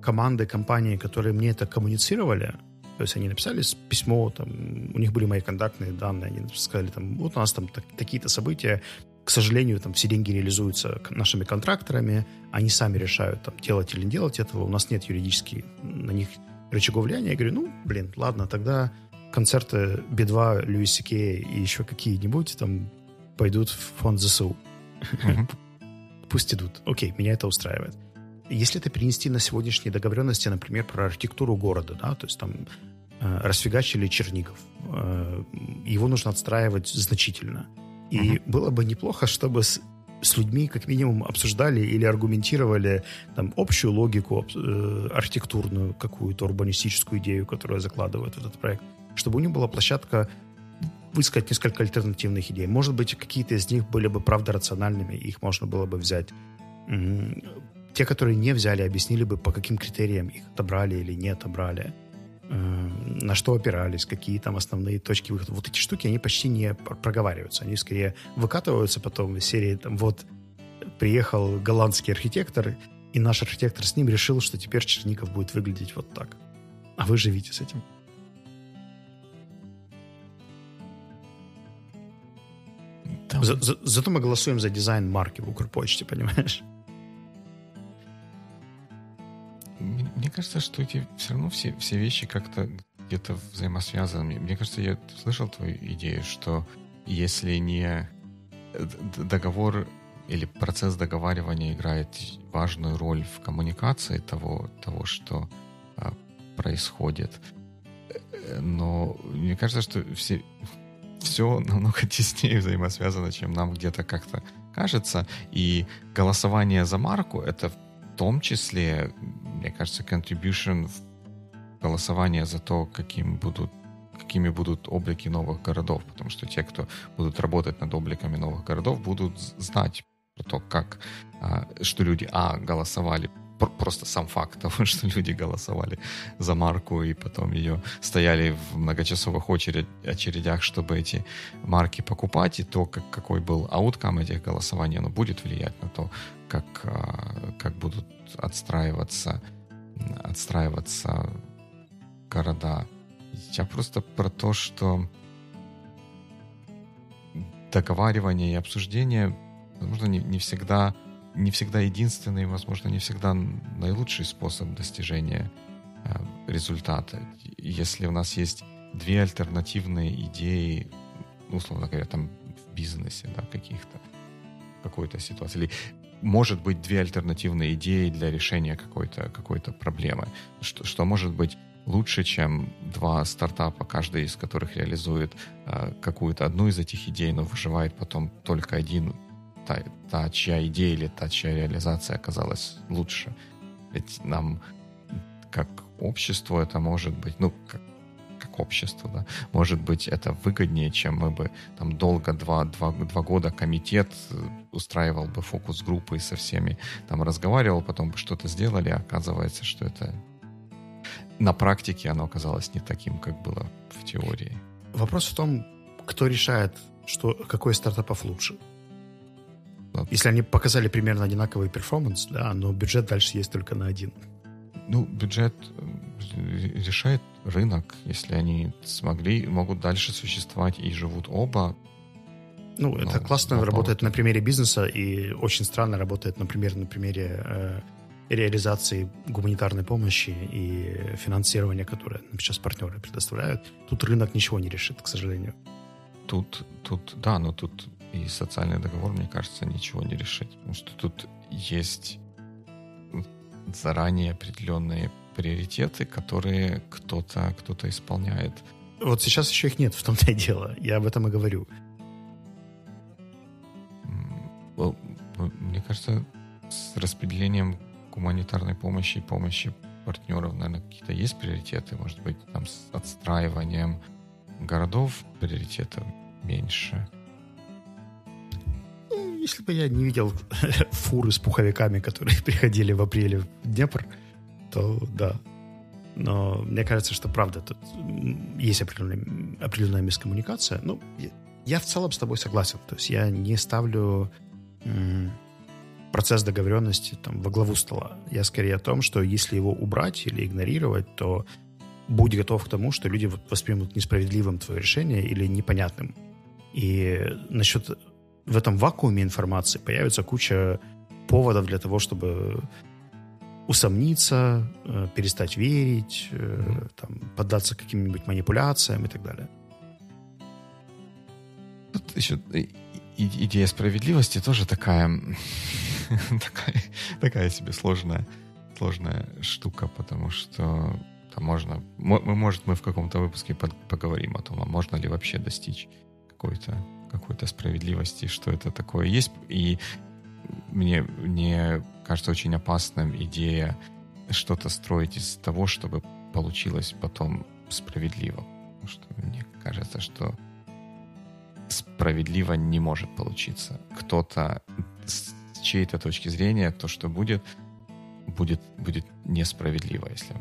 команды, компании, которые мне это коммуницировали, то есть они написали письмо, там, у них были мои контактные данные, они сказали, там, вот у нас там так, такие-то события, к сожалению, там все деньги реализуются нашими контракторами, они сами решают, там, делать или не делать этого, у нас нет юридически на них рычагов влияния. Я говорю, ну, блин, ладно, тогда концерты Би-2, Льюис и еще какие-нибудь там пойдут в фонд ЗСУ. (laughs) Пусть идут. Окей, меня это устраивает. Если это перенести на сегодняшние договоренности, например, про архитектуру города, да, то есть там э, расфигачили Чернигов, э, его нужно отстраивать значительно. И uh-huh. было бы неплохо, чтобы с, с людьми как минимум обсуждали или аргументировали там общую логику э, архитектурную, какую-то урбанистическую идею, которую закладывает этот проект, чтобы у них была площадка высказать несколько альтернативных идей. Может быть, какие-то из них были бы правда рациональными, их можно было бы взять те, которые не взяли, объяснили бы, по каким критериям их отобрали или не отобрали, на что опирались, какие там основные точки выхода. Вот эти штуки, они почти не проговариваются. Они скорее выкатываются потом из серии, там, вот, приехал голландский архитектор, и наш архитектор с ним решил, что теперь Черников будет выглядеть вот так. А вы живите с этим. За, за, зато мы голосуем за дизайн марки в Укрпочте, понимаешь? Мне кажется, что эти все равно все, все вещи как-то где-то взаимосвязаны. Мне кажется, я слышал твою идею, что если не договор или процесс договаривания играет важную роль в коммуникации того, того что а, происходит. Э, но мне кажется, что все, все намного (laughs) теснее взаимосвязано, чем нам где-то как-то кажется. И голосование за марку — это том числе, мне кажется, contribution в голосование за то, каким будут какими будут облики новых городов, потому что те, кто будут работать над обликами новых городов, будут знать про то, как, а, что люди, а, голосовали просто сам факт (laughs) того, что люди голосовали за марку и потом ее стояли в многочасовых очередь, очередях, чтобы эти марки покупать, и то, как, какой был ауткам этих голосований, оно будет влиять на то, как, а, как будут отстраиваться, отстраиваться города. Я просто про то, что договаривание и обсуждение, возможно, не, не всегда не всегда единственный, возможно, не всегда наилучший способ достижения э, результата. Если у нас есть две альтернативные идеи, условно говоря, там в бизнесе, да, каких-то, какой-то ситуации, или может быть две альтернативные идеи для решения какой-то какой проблемы, что, что может быть лучше, чем два стартапа, каждый из которых реализует э, какую-то одну из этих идей, но выживает потом только один та, та, чья идея или та, чья реализация оказалась лучше. Ведь нам, как общество, это может быть, ну, как, как общество, да, может быть, это выгоднее, чем мы бы там долго, два, два, два года комитет устраивал бы фокус-группы и со всеми там разговаривал, потом бы что-то сделали, а оказывается, что это на практике оно оказалось не таким, как было в теории. Вопрос в том, кто решает, что, какой из стартапов лучше. Если они показали примерно одинаковый перформанс, да, но бюджет дальше есть только на один. Ну, бюджет э, решает рынок, если они смогли, могут дальше существовать и живут оба. Ну, это классно но работает на примере бизнеса и очень странно работает, например, на примере э, реализации гуманитарной помощи и финансирования, которое нам сейчас партнеры предоставляют. Тут рынок ничего не решит, к сожалению. Тут, тут, да, но тут и социальный договор, мне кажется, ничего не решить. Потому что тут есть заранее определенные приоритеты, которые кто-то кто исполняет. Вот сейчас еще их нет, в том-то и дело. Я об этом и говорю. Кажется, с распределением гуманитарной помощи и помощи партнеров, наверное, какие-то есть приоритеты. Может быть, там с отстраиванием городов приоритетов меньше если бы я не видел (laughs) фуры с пуховиками, которые (laughs) приходили в апреле в Днепр, то да. Но мне кажется, что правда, тут есть определенная, определенная мискоммуникация. Ну, я в целом с тобой согласен. То есть я не ставлю процесс договоренности там, во главу стола. Я скорее о том, что если его убрать или игнорировать, то будь готов к тому, что люди воспримут несправедливым твое решение или непонятным. И насчет в этом вакууме информации появится куча поводов для того, чтобы усомниться, э, перестать верить, mm-hmm. там, поддаться каким-нибудь манипуляциям и так далее. Тут еще идея справедливости тоже такая, (laughs) такая, такая себе сложная, сложная штука, потому что там можно, мы, может, мы в каком-то выпуске поговорим о том, а можно ли вообще достичь какой-то какой-то справедливости, что это такое есть. И мне, мне кажется очень опасным идея что-то строить из того, чтобы получилось потом справедливо. Потому что мне кажется, что справедливо не может получиться. Кто-то с чьей-то точки зрения то, что будет, будет, будет несправедливо, если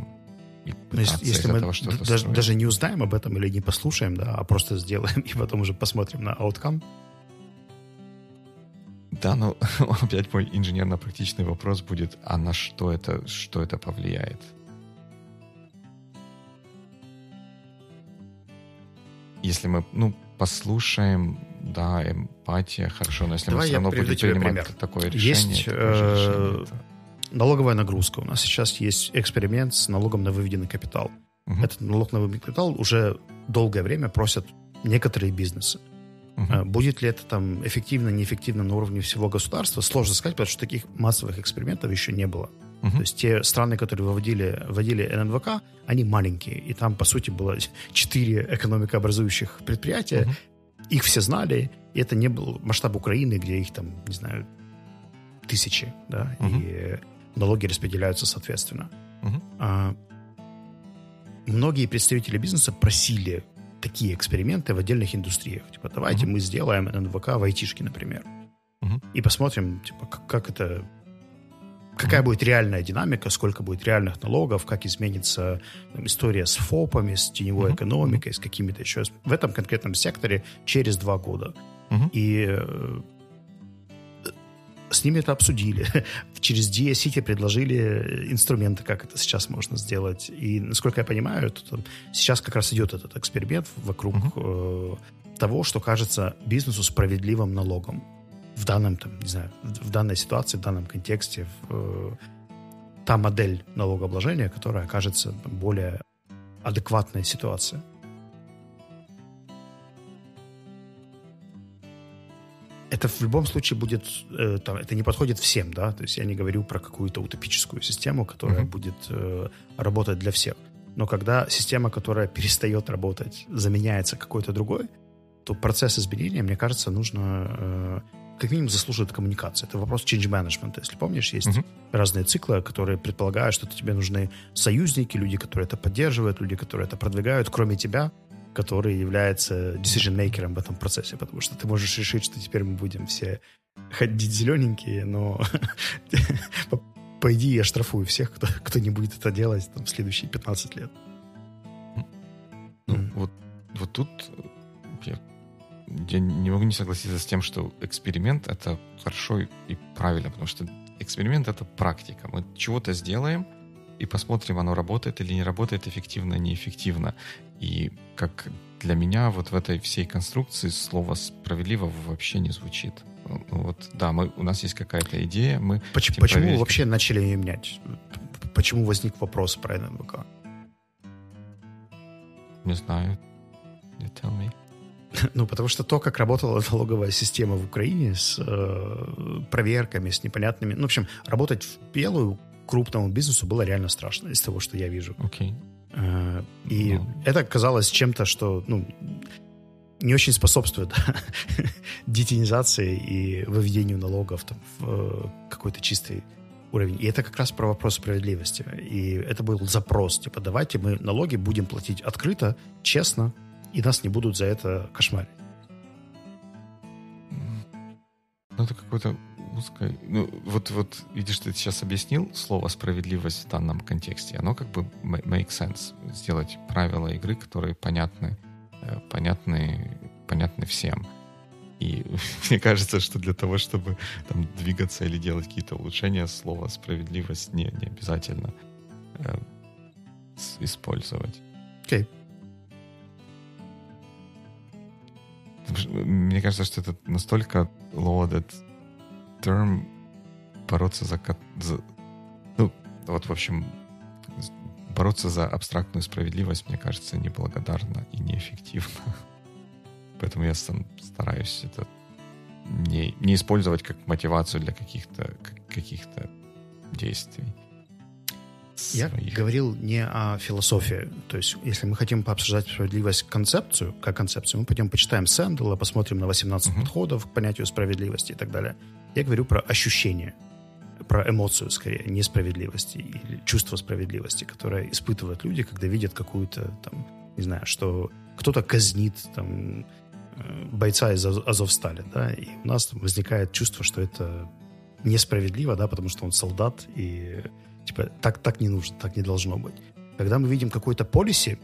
и пытаться если мы даже, даже не узнаем об этом или не послушаем, да, а просто сделаем (laughs) и потом уже посмотрим на outcome. Да, но (laughs) опять мой инженерно-практичный вопрос будет, а на что это, что это повлияет? Если мы, ну, послушаем, да, эмпатия, хорошо, но если Давай мы все равно будем принимать пример. такое решение, есть, э, решение налоговая нагрузка. У нас сейчас есть эксперимент с налогом на выведенный капитал. Uh-huh. Этот налог на выведенный капитал уже долгое время просят некоторые бизнесы. Uh-huh. Будет ли это там эффективно, неэффективно на уровне всего государства, сложно сказать, потому что таких массовых экспериментов еще не было. Uh-huh. То есть те страны, которые выводили, вводили ННВК, они маленькие. И там, по сути, было четыре экономикообразующих предприятия. Uh-huh. Их все знали. И это не был масштаб Украины, где их там, не знаю, тысячи. Да? Uh-huh. И налоги распределяются соответственно. Угу. А, многие представители бизнеса просили такие эксперименты в отдельных индустриях. Типа, давайте угу. мы сделаем НВК в айтишке, например. Угу. И посмотрим, типа, как, как это какая будет реальная динамика, сколько будет реальных налогов, как изменится там, история с ФОПами, с теневой uh-huh. экономикой, с какими-то еще в этом конкретном секторе через два года. Uh-huh. И э, с ними это обсудили. (laughs) Через DSCT предложили инструменты, как это сейчас можно сделать. И, насколько я понимаю, тут, сейчас как раз идет этот эксперимент вокруг uh-huh. э, того, что кажется бизнесу справедливым налогом в данном, там, не знаю, в данной ситуации, в данном контексте, в, э, та модель налогообложения, которая кажется более адекватной ситуации. это в любом случае будет, э, там, это не подходит всем, да, то есть я не говорю про какую-то утопическую систему, которая mm-hmm. будет э, работать для всех. Но когда система, которая перестает работать, заменяется какой-то другой, то процесс изменения, мне кажется, нужно э, как минимум заслуживает коммуникации. Это вопрос change management. Если помнишь, есть uh-huh. разные циклы, которые предполагают, что тебе нужны союзники, люди, которые это поддерживают, люди, которые это продвигают, кроме тебя, который является decision-мейкером в этом процессе, потому что ты можешь решить, что теперь мы будем все ходить зелененькие, но (laughs) по идее я штрафую всех, кто, кто не будет это делать там, в следующие 15 лет. Ну, mm. вот, вот тут я не могу не согласиться с тем, что эксперимент — это хорошо и правильно, потому что эксперимент — это практика. Мы чего-то сделаем, и посмотрим, оно работает или не работает, эффективно, неэффективно. И как для меня вот в этой всей конструкции слово «справедливо» вообще не звучит. Ну, вот, да, мы, у нас есть какая-то идея, мы... Почему, почему проверить, вообще начали ее менять? Почему возник вопрос про ННВК? Не знаю. You tell me. (laughs) Ну, потому что то, как работала налоговая система в Украине с э, проверками, с непонятными... Ну, в общем, работать в белую крупному бизнесу было реально страшно из того, что я вижу. Окей. Okay. И ну. это казалось чем-то, что ну, не очень способствует (laughs) детинизации и выведению налогов там, в э, какой-то чистый уровень. И это как раз про вопрос справедливости. И это был запрос, типа, давайте мы налоги будем платить открыто, честно, и нас не будут за это кошмарить. Ну, это какое-то узкое... Ну, вот, вот, видишь, ты сейчас объяснил слово «справедливость» в данном контексте. Оно как бы make sense. Сделать правила игры, которые понятны, э, понятны, понятны всем. И (laughs) мне кажется, что для того, чтобы там двигаться или делать какие-то улучшения, слово «справедливость» не, не обязательно э, использовать. Окей. Okay. Мне кажется, что это настолько loaded term бороться за, за... Ну, вот, в общем, бороться за абстрактную справедливость, мне кажется, неблагодарно и неэффективно. (laughs) Поэтому я сам стараюсь это не, не использовать как мотивацию для каких-то каких-то действий. Я своих. говорил не о философии. То есть, если мы хотим пообсуждать справедливость концепцию, как концепцию, мы пойдем почитаем Сэндела, посмотрим на 18 uh-huh. подходов к понятию справедливости и так далее. Я говорю про ощущение, про эмоцию, скорее, несправедливости или чувство справедливости, которое испытывают люди, когда видят какую-то, там, не знаю, что кто-то казнит там, э, бойца из Азовстали, да, и у нас возникает чувство, что это несправедливо, да, потому что он солдат, и Типа, так, так не нужно, так не должно быть. Когда мы видим какой-то полиси,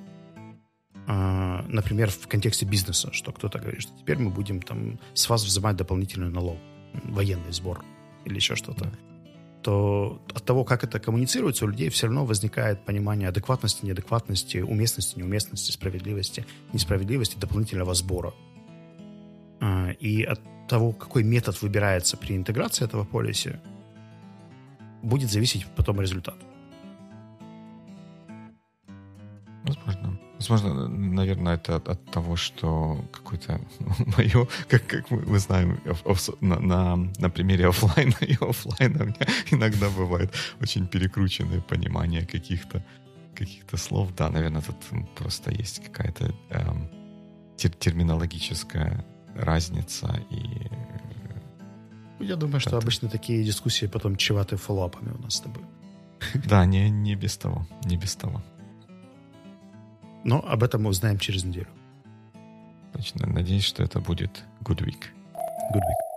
э, например, в контексте бизнеса, что кто-то говорит, что теперь мы будем там с вас взимать дополнительный налог, военный сбор или еще что-то, то от того, как это коммуницируется, у людей все равно возникает понимание адекватности, неадекватности, уместности, неуместности, справедливости, несправедливости дополнительного сбора. Э, и от того, какой метод выбирается при интеграции этого полиси, будет зависеть потом результат. Возможно. Возможно, наверное, это от, от того, что какое-то (laughs) мое, как, как мы, мы знаем, оф, на, на, на примере офлайна и офлайна у меня (laughs) иногда бывает очень перекрученное понимание каких-то каких-то слов. Да, наверное, тут просто есть какая-то эм, тер терминологическая разница и я думаю, что обычно такие дискуссии потом чеваты фоллоуапами у нас с тобой. (laughs) Да, не, не без того, не без того. Но об этом мы узнаем через неделю. Точно. Надеюсь, что это будет good week. Good week.